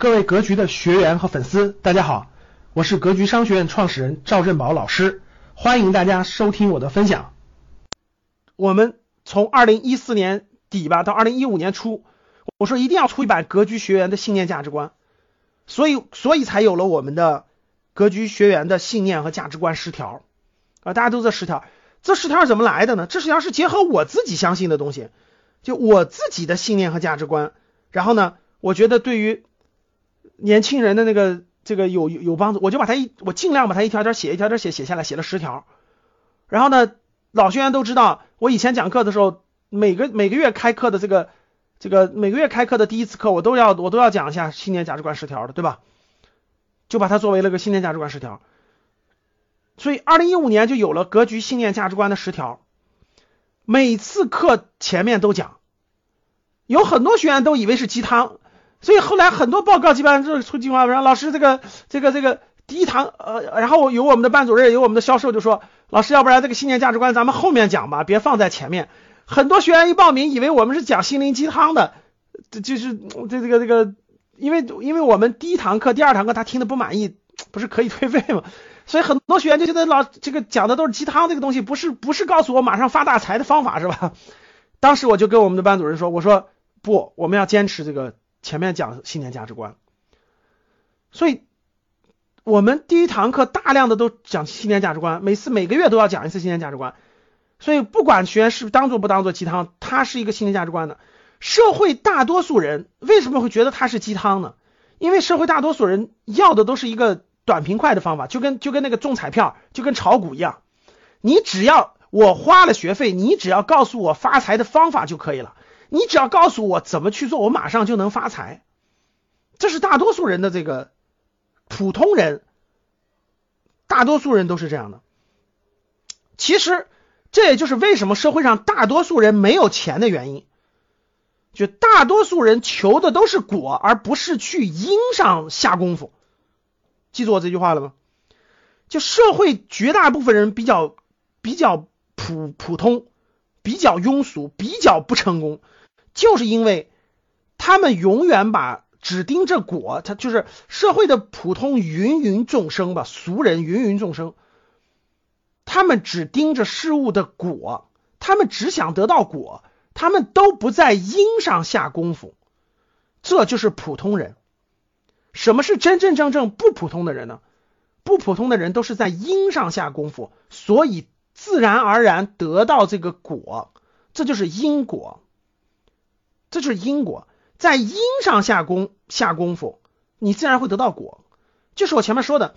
各位格局的学员和粉丝，大家好，我是格局商学院创始人赵振宝老师，欢迎大家收听我的分享。我们从二零一四年底吧到二零一五年初，我说一定要出一版格局学员的信念价值观，所以所以才有了我们的格局学员的信念和价值观十条啊，大家都这十条，这十条是怎么来的呢？这十条是结合我自己相信的东西，就我自己的信念和价值观，然后呢，我觉得对于年轻人的那个这个有有帮助，我就把它一我尽量把它一条条写一条条写写下来，写了十条。然后呢，老学员都知道，我以前讲课的时候，每个每个月开课的这个这个每个月开课的第一次课，我都要我都要讲一下信念价值观十条的，对吧？就把它作为了个信念价值观十条。所以，二零一五年就有了格局信念价值观的十条，每次课前面都讲，有很多学员都以为是鸡汤。所以后来很多报告基本上就是出计划，说老师这个这个这个第一堂呃，然后有我们的班主任，有我们的销售就说，老师要不然这个信念价值观咱们后面讲吧，别放在前面。很多学员一报名，以为我们是讲心灵鸡汤的，这就是这这个这个，因为因为我们第一堂课、第二堂课他听的不满意，不是可以退费吗？所以很多学员就觉得老这个讲的都是鸡汤这个东西，不是不是告诉我马上发大财的方法是吧？当时我就跟我们的班主任说，我说不，我们要坚持这个。前面讲信念价值观，所以我们第一堂课大量的都讲信念价值观，每次每个月都要讲一次信念价值观。所以不管学员是当做不当做鸡汤，它是一个信念价值观的。社会大多数人为什么会觉得它是鸡汤呢？因为社会大多数人要的都是一个短平快的方法，就跟就跟那个中彩票，就跟炒股一样。你只要我花了学费，你只要告诉我发财的方法就可以了。你只要告诉我怎么去做，我马上就能发财。这是大多数人的这个普通人，大多数人都是这样的。其实这也就是为什么社会上大多数人没有钱的原因。就大多数人求的都是果，而不是去因上下功夫。记住我这句话了吗？就社会绝大部分人比较比较普普通，比较庸俗，比较不成功。就是因为他们永远把只盯着果，他就是社会的普通芸芸众生吧，俗人芸芸众生，他们只盯着事物的果，他们只想得到果，他们都不在因上下功夫，这就是普通人。什么是真真正正不普通的人呢？不普通的人都是在因上下功夫，所以自然而然得到这个果，这就是因果。这就是因果，在因上下功下功夫，你自然会得到果。就是我前面说的，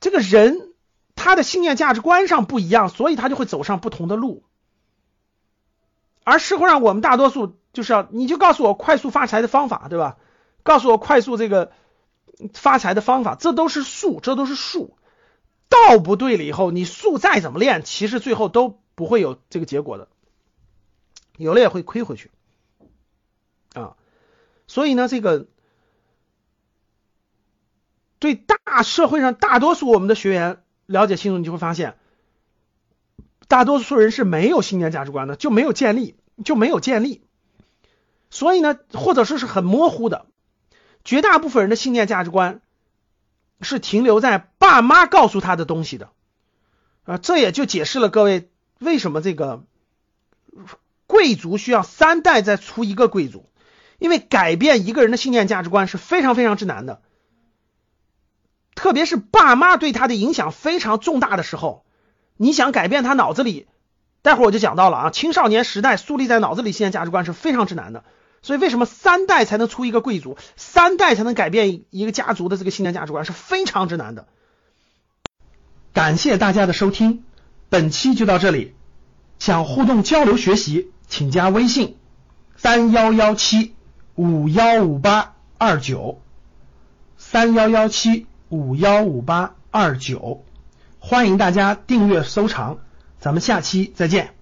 这个人他的信念价值观上不一样，所以他就会走上不同的路。而社会上我们大多数就是要，你就告诉我快速发财的方法，对吧？告诉我快速这个发财的方法，这都是术，这都是术。道不对了以后，你术再怎么练，其实最后都不会有这个结果的，有了也会亏回去。啊，所以呢，这个对大社会上大多数我们的学员了解清楚，你就会发现，大多数人是没有信念价值观的，就没有建立，就没有建立。所以呢，或者说是很模糊的，绝大部分人的信念价值观是停留在爸妈告诉他的东西的。啊，这也就解释了各位为什么这个贵族需要三代再出一个贵族。因为改变一个人的信念价值观是非常非常之难的，特别是爸妈对他的影响非常重大的时候，你想改变他脑子里，待会儿我就讲到了啊，青少年时代树立在脑子里信念价值观是非常之难的，所以为什么三代才能出一个贵族，三代才能改变一个家族的这个信念价值观是非常之难的。感谢大家的收听，本期就到这里，想互动交流学习，请加微信三幺幺七。五幺五八二九三幺幺七五幺五八二九，欢迎大家订阅收藏，咱们下期再见。